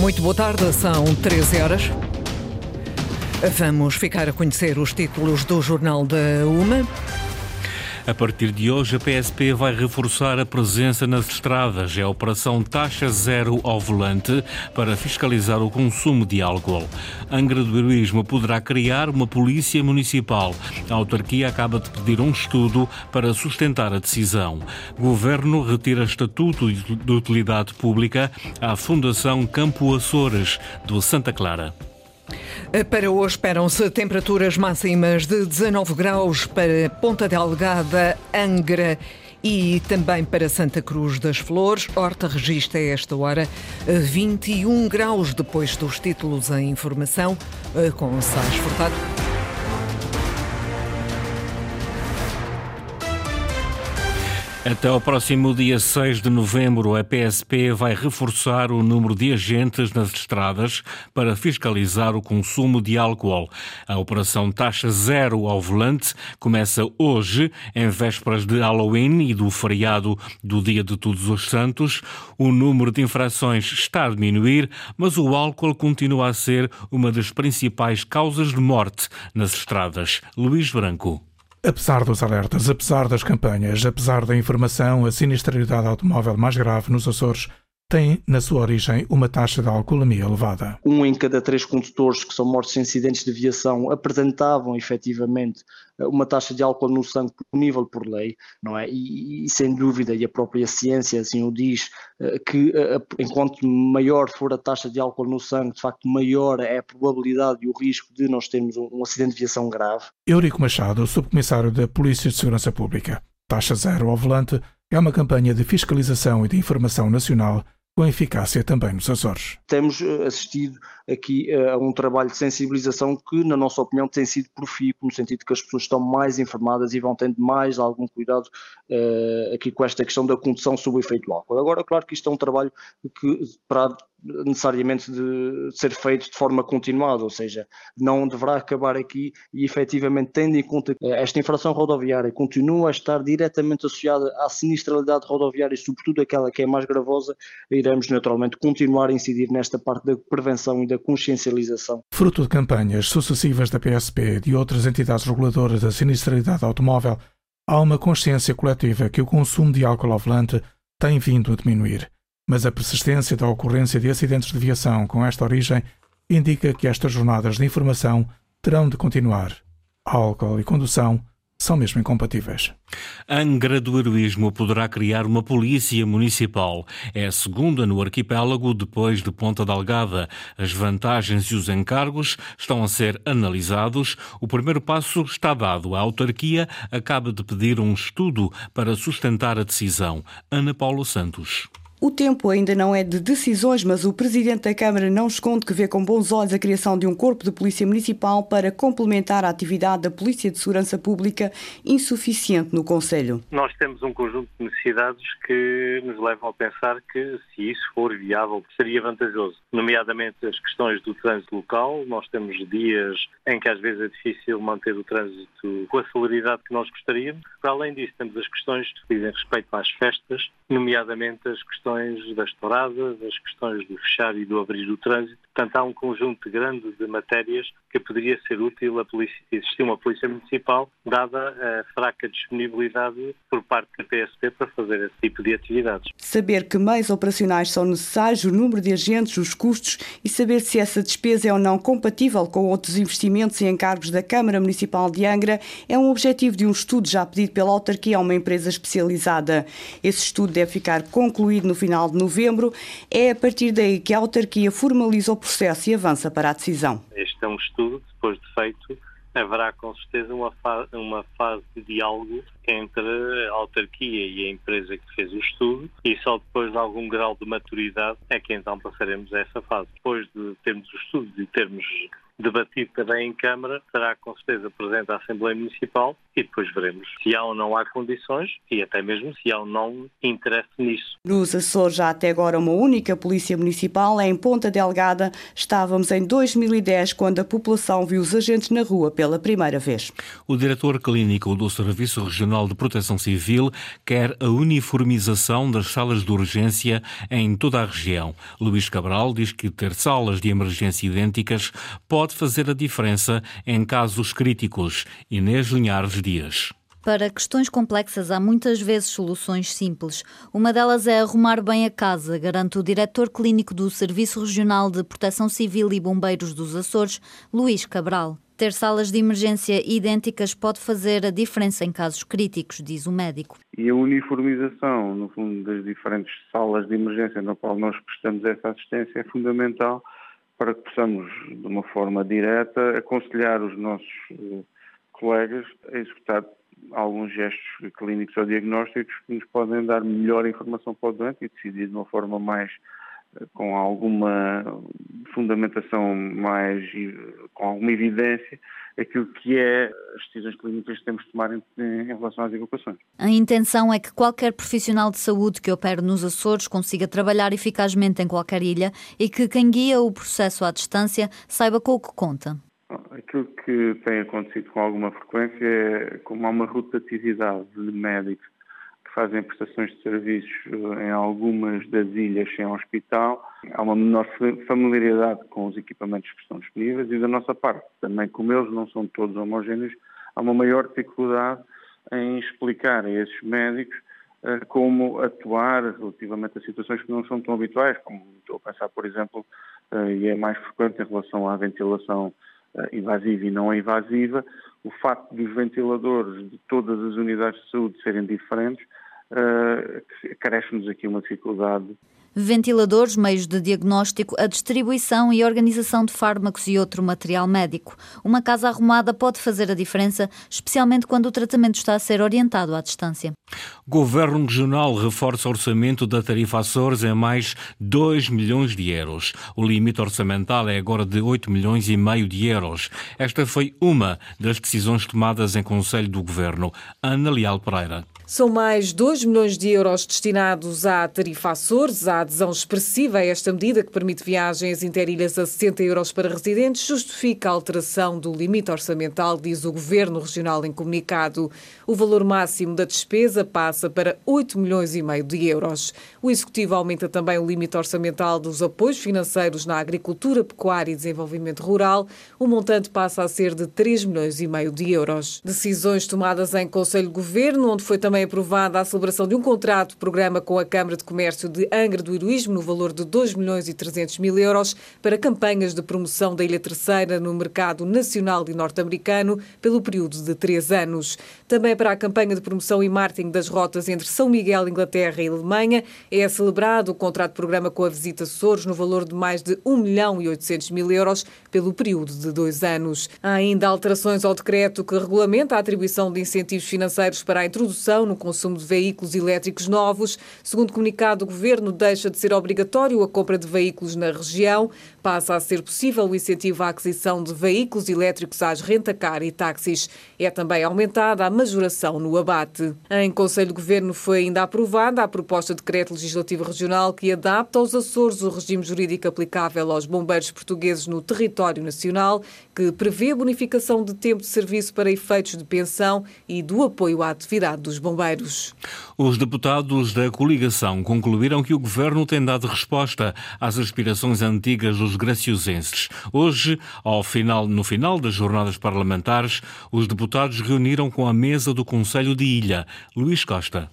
Muito boa tarde, são 13 horas. Vamos ficar a conhecer os títulos do Jornal da UMA. A partir de hoje, a PSP vai reforçar a presença nas estradas. É a Operação Taxa Zero ao Volante para fiscalizar o consumo de álcool. Angra do Heroísmo poderá criar uma polícia municipal. A autarquia acaba de pedir um estudo para sustentar a decisão. Governo retira estatuto de utilidade pública à Fundação Campo Açores, do Santa Clara. Para hoje esperam-se temperaturas máximas de 19 graus para Ponta Delgada, Angra e também para Santa Cruz das Flores. Horta registra a esta hora 21 graus depois dos títulos em informação com Sais Furtado. Até ao próximo dia 6 de novembro, a PSP vai reforçar o número de agentes nas estradas para fiscalizar o consumo de álcool. A operação Taxa Zero ao Volante começa hoje, em vésperas de Halloween e do feriado do Dia de Todos os Santos. O número de infrações está a diminuir, mas o álcool continua a ser uma das principais causas de morte nas estradas. Luís Branco. Apesar dos alertas, apesar das campanhas, apesar da informação, a sinistralidade automóvel mais grave nos Açores tem, na sua origem, uma taxa de alcoolemia elevada. Um em cada três condutores que são mortos em acidentes de aviação apresentavam efetivamente uma taxa de álcool no sangue punível por lei, não é? E, e, sem dúvida, e a própria ciência assim o diz, eh, que eh, enquanto maior for a taxa de álcool no sangue, de facto maior é a probabilidade e o risco de nós termos um, um acidente de aviação grave. Eurico Machado, subcomissário da Polícia de Segurança Pública. Taxa zero ao volante é uma campanha de fiscalização e de informação nacional com eficácia também nos Açores. Temos eh, assistido aqui eh, a um trabalho de sensibilização que, na nossa opinião, tem sido profícuo, no sentido que as pessoas estão mais informadas e vão tendo mais algum cuidado uh, aqui com esta questão da condução sob efeito do álcool. Agora, claro que isto é um trabalho que, para necessariamente de ser feito de forma continuada, ou seja, não deverá acabar aqui e efetivamente tendo em conta que esta infração rodoviária continua a estar diretamente associada à sinistralidade rodoviária e sobretudo aquela que é mais gravosa, iremos naturalmente continuar a incidir nesta parte da prevenção e da consciencialização. Fruto de campanhas sucessivas da PSP e de outras entidades reguladoras da sinistralidade automóvel, há uma consciência coletiva que o consumo de álcool ao volante tem vindo a diminuir mas a persistência da ocorrência de acidentes de viação com esta origem indica que estas jornadas de informação terão de continuar. Álcool e condução são mesmo incompatíveis. Angra do Heroísmo poderá criar uma polícia municipal. É a segunda no arquipélago depois de Ponta Delgada. As vantagens e os encargos estão a ser analisados. O primeiro passo está dado. A autarquia acaba de pedir um estudo para sustentar a decisão. Ana Paula Santos. O tempo ainda não é de decisões, mas o Presidente da Câmara não esconde que vê com bons olhos a criação de um corpo de polícia municipal para complementar a atividade da Polícia de Segurança Pública, insuficiente no Conselho. Nós temos um conjunto de necessidades que nos levam a pensar que, se isso for viável, seria vantajoso, nomeadamente as questões do trânsito local. Nós temos dias em que às vezes é difícil manter o trânsito com a celeridade que nós gostaríamos. Para além disso, temos as questões que dizem respeito às festas, nomeadamente as questões questões das touradas, as questões do fechar e do abrir do trânsito. Portanto, há um conjunto grande de matérias que poderia ser útil a polícia, existir uma polícia municipal, dada a fraca disponibilidade por parte da PSP para fazer esse tipo de atividades. Saber que meios operacionais são necessários, o número de agentes, os custos e saber se essa despesa é ou não compatível com outros investimentos e encargos da Câmara Municipal de Angra é um objetivo de um estudo já pedido pela autarquia a uma empresa especializada. Esse estudo deve ficar concluído no final de novembro. É a partir daí que a autarquia formaliza o processo e avança para a decisão. Este é um estudo, depois de feito, haverá com certeza uma, fa uma fase de diálogo entre a autarquia e a empresa que fez o estudo e só depois de algum grau de maturidade é que então passaremos a essa fase. Depois de termos o estudo e termos debatido também em Câmara, será com certeza presente à Assembleia Municipal e depois veremos se há ou não há condições e até mesmo se há ou não interesse nisso. Nos Açores, já até agora uma única polícia municipal, em Ponta Delgada. Estávamos em 2010, quando a população viu os agentes na rua pela primeira vez. O diretor clínico do Serviço Regional de Proteção Civil quer a uniformização das salas de urgência em toda a região. Luís Cabral diz que ter salas de emergência idênticas pode fazer a diferença em casos críticos. Inês Linhares Dias. Para questões complexas há muitas vezes soluções simples. Uma delas é arrumar bem a casa, garante o diretor clínico do Serviço Regional de Proteção Civil e Bombeiros dos Açores, Luís Cabral. Ter salas de emergência idênticas pode fazer a diferença em casos críticos, diz o médico. E a uniformização, no fundo, das diferentes salas de emergência na qual nós prestamos essa assistência é fundamental para que possamos, de uma forma direta, aconselhar os nossos eh, colegas a executar alguns gestos clínicos ou diagnósticos que nos podem dar melhor informação para o doente e decidir de uma forma mais com alguma fundamentação mais com alguma evidência aquilo que é as decisões clínicas que temos de tomar em, em, relação às evacuações. A intenção é que qualquer profissional de saúde que opere nos Açores consiga trabalhar eficazmente em qualquer ilha e que quem guia o processo à distância saiba com o que conta. Aquilo que tem acontecido com alguma frequência é como há uma rotatividade de médicos que fazem prestações de serviços eh, em algumas das ilhas sem hospital, há uma menor familiaridade com os equipamentos que estão disponíveis e da nossa parte, também como eles não são todos homogéneos, há uma maior dificuldade em explicar a esses médicos uh, como atuar relativamente a situações que não são tão habituais, como estou a pensar, por exemplo, uh, e é mais frequente em relação à ventilação invasiva e não invasiva, o facto dos ventiladores de todas as unidades de saúde serem diferentes, uh, carece-nos aqui uma dificuldade ventiladores, meios de diagnóstico, a distribuição e organização de fármacos e outro material médico. Uma casa arrumada pode fazer a diferença, especialmente quando o tratamento está a ser orientado à distância. Governo Regional reforça o orçamento da tarifa Açores em mais 2 milhões de euros. O limite orçamental é agora de 8 milhões e meio de euros. Esta foi uma das decisões tomadas em Conselho do Governo. Ana Leal Pereira. São mais 2 milhões de euros destinados à tarifa Açores. A adesão expressiva a esta medida, que permite viagens interilhas a 60 euros para residentes, justifica a alteração do limite orçamental, diz o Governo Regional em comunicado. O valor máximo da despesa passa para 8 milhões e meio de euros. O Executivo aumenta também o limite orçamental dos apoios financeiros na agricultura, pecuária e desenvolvimento rural. O montante passa a ser de 3 milhões e meio de euros. Decisões tomadas em Conselho de Governo, onde foi também aprovada a celebração de um contrato programa com a Câmara de Comércio de Angra do Heroísmo no valor de 2 milhões e 300 mil euros para campanhas de promoção da Ilha Terceira no mercado nacional e norte-americano pelo período de três anos. Também para a campanha de promoção e marketing das rotas entre São Miguel, Inglaterra e Alemanha é celebrado o contrato programa com a Visita Açores no valor de mais de 1 milhão e 800 mil euros pelo período de dois anos. Há ainda alterações ao decreto que regulamenta a atribuição de incentivos financeiros para a introdução no consumo de veículos elétricos novos. Segundo comunicado, o Governo deixa de ser obrigatório a compra de veículos na região. Passa a ser possível o incentivo à aquisição de veículos elétricos às rentacar e táxis. É também aumentada a majoração no abate. Em Conselho de Governo foi ainda aprovada a proposta de decreto legislativo regional que adapta aos Açores o regime jurídico aplicável aos bombeiros portugueses no território nacional, que prevê a bonificação de tempo de serviço para efeitos de pensão e do apoio à atividade dos bombeiros. Os deputados da coligação concluíram que o governo tem dado resposta às aspirações antigas dos graciosenses. Hoje, ao final, no final das jornadas parlamentares, os deputados reuniram com a mesa do Conselho de Ilha. Luís Costa.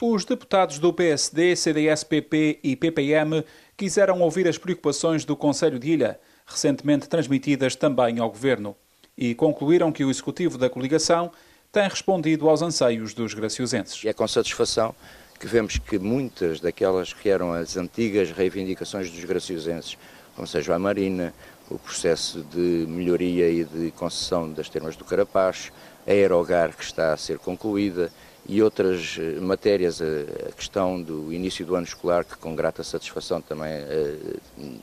Os deputados do PSD, CDS-PP e PPM quiseram ouvir as preocupações do Conselho de Ilha, recentemente transmitidas também ao Governo, e concluíram que o Executivo da coligação tem respondido aos anseios dos graciosenses. É com satisfação que vemos que muitas daquelas que eram as antigas reivindicações dos graciosenses, como seja a Marina, o processo de melhoria e de concessão das termas do Carapaz, a Aerogar que está a ser concluída e outras eh, matérias, a questão do início do ano escolar, que com grata satisfação também eh,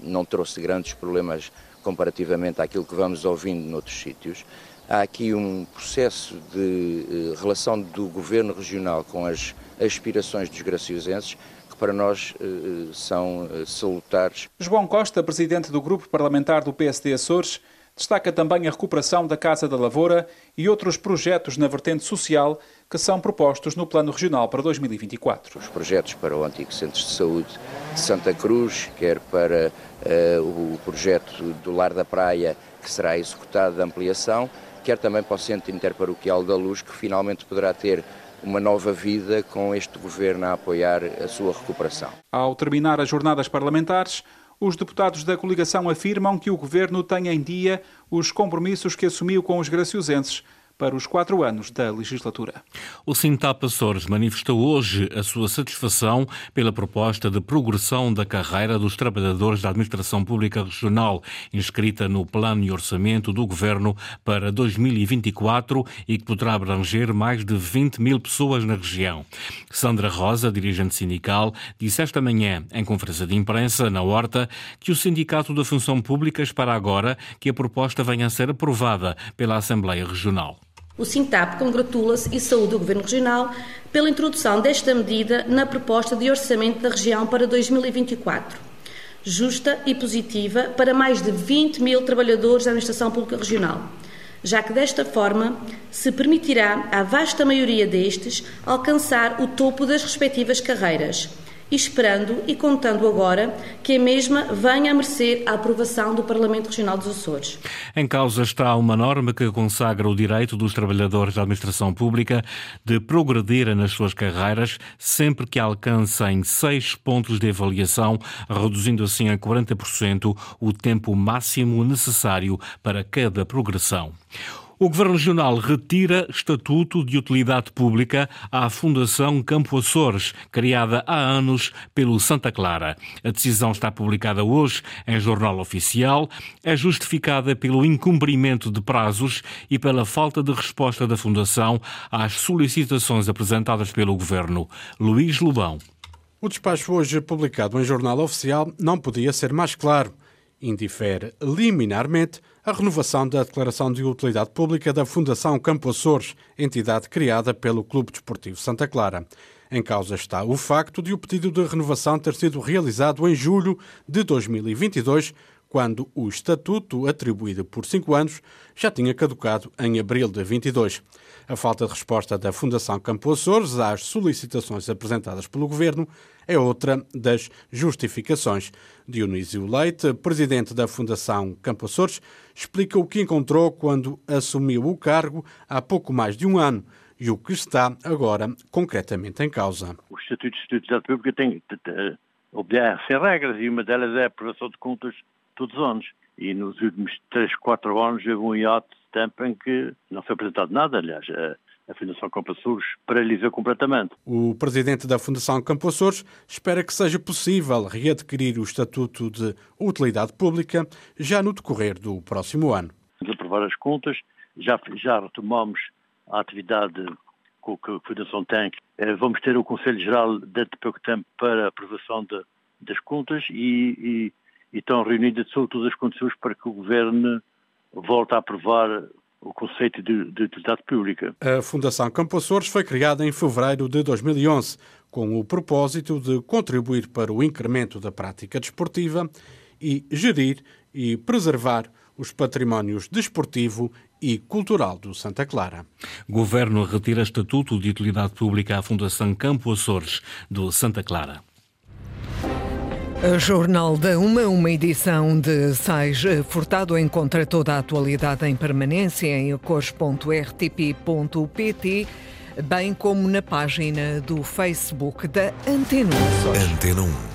não trouxe grandes problemas comparativamente àquilo que vamos ouvindo noutros sítios. Há aqui um processo de eh, relação do governo regional com as aspirações dos graciosenses para nós eh, são eh, salutares. João Costa, presidente do grupo parlamentar do PSD Açores, destaca também a recuperação da Casa da Lavoura e outros projetos na vertente social que são propostos no Plano Regional para 2024. Os projetos para o antigo Centro de Saúde de Santa Cruz, quer para uh, o projeto do Lar da Praia, que será executado de ampliação, quer também para o Centro Interparoquial da Luz, que finalmente poderá ter uma nova vida com este governo a apoiar a sua recuperação. Ao terminar as jornadas parlamentares, os deputados da coligação afirmam que o governo tem em dia os compromissos que assumiu com os graciosenses para os quatro anos da legislatura. O Sintap Açores manifestou hoje a sua satisfação pela proposta de progressão da carreira dos trabalhadores da Administração Pública Regional, inscrita no Plano e Orçamento do Governo para 2024 e que poderá abranger mais de 20 mil pessoas na região. Sandra Rosa, dirigente sindical, disse esta manhã, em conferência de imprensa, na Horta, que o Sindicato da Função Pública espera agora que a proposta venha a ser aprovada pela Assembleia Regional. O Sintap congratula-se e saúda o Governo Regional pela introdução desta medida na proposta de orçamento da região para 2024, justa e positiva para mais de 20 mil trabalhadores da Administração Pública Regional, já que desta forma se permitirá à vasta maioria destes alcançar o topo das respectivas carreiras esperando e contando agora que a mesma venha a merecer a aprovação do Parlamento Regional dos Açores. Em causa está uma norma que consagra o direito dos trabalhadores da administração pública de progredir nas suas carreiras sempre que alcancem seis pontos de avaliação, reduzindo assim a 40% o tempo máximo necessário para cada progressão. O Governo Regional retira estatuto de utilidade pública à Fundação Campo Açores, criada há anos pelo Santa Clara. A decisão está publicada hoje em Jornal Oficial. É justificada pelo incumprimento de prazos e pela falta de resposta da Fundação às solicitações apresentadas pelo Governo. Luís Lobão. O despacho hoje publicado em Jornal Oficial não podia ser mais claro. Indifere liminarmente a renovação da Declaração de Utilidade Pública da Fundação Campo Açores, entidade criada pelo Clube Desportivo Santa Clara. Em causa está o facto de o pedido de renovação ter sido realizado em julho de 2022, quando o estatuto, atribuído por cinco anos, já tinha caducado em abril de 22. A falta de resposta da Fundação Campo Açores às solicitações apresentadas pelo Governo é outra das justificações. Dionísio Leite, presidente da Fundação Campo Açores, explica o que encontrou quando assumiu o cargo há pouco mais de um ano e o que está agora concretamente em causa. O Estatuto de Utilidade Pública tem, obedece regras e uma delas é a aprovação de contas todos os anos. E nos últimos 3, 4 anos houve um hiato de tempo em que não foi apresentado nada, aliás a Fundação Campo Açores paralisou completamente. O presidente da Fundação Campo Açores espera que seja possível readquirir o Estatuto de Utilidade Pública já no decorrer do próximo ano. Vamos aprovar as contas, já, já retomamos a atividade que a Fundação tem. Eh, vamos ter o Conselho Geral dentro de pouco tempo para a aprovação de, das contas e, e, e estão reunidas todas as condições para que o Governo volte a aprovar o conceito de, de utilidade pública. A Fundação Campo Açores foi criada em fevereiro de 2011 com o propósito de contribuir para o incremento da prática desportiva e gerir e preservar os patrimónios desportivo e cultural do Santa Clara. Governo retira estatuto de utilidade pública à Fundação Campo Açores do Santa Clara. O Jornal da Uma, uma edição de Sais Furtado, encontra toda a atualidade em permanência em acores.rtp.pt, bem como na página do Facebook da Antena 1. Antena 1.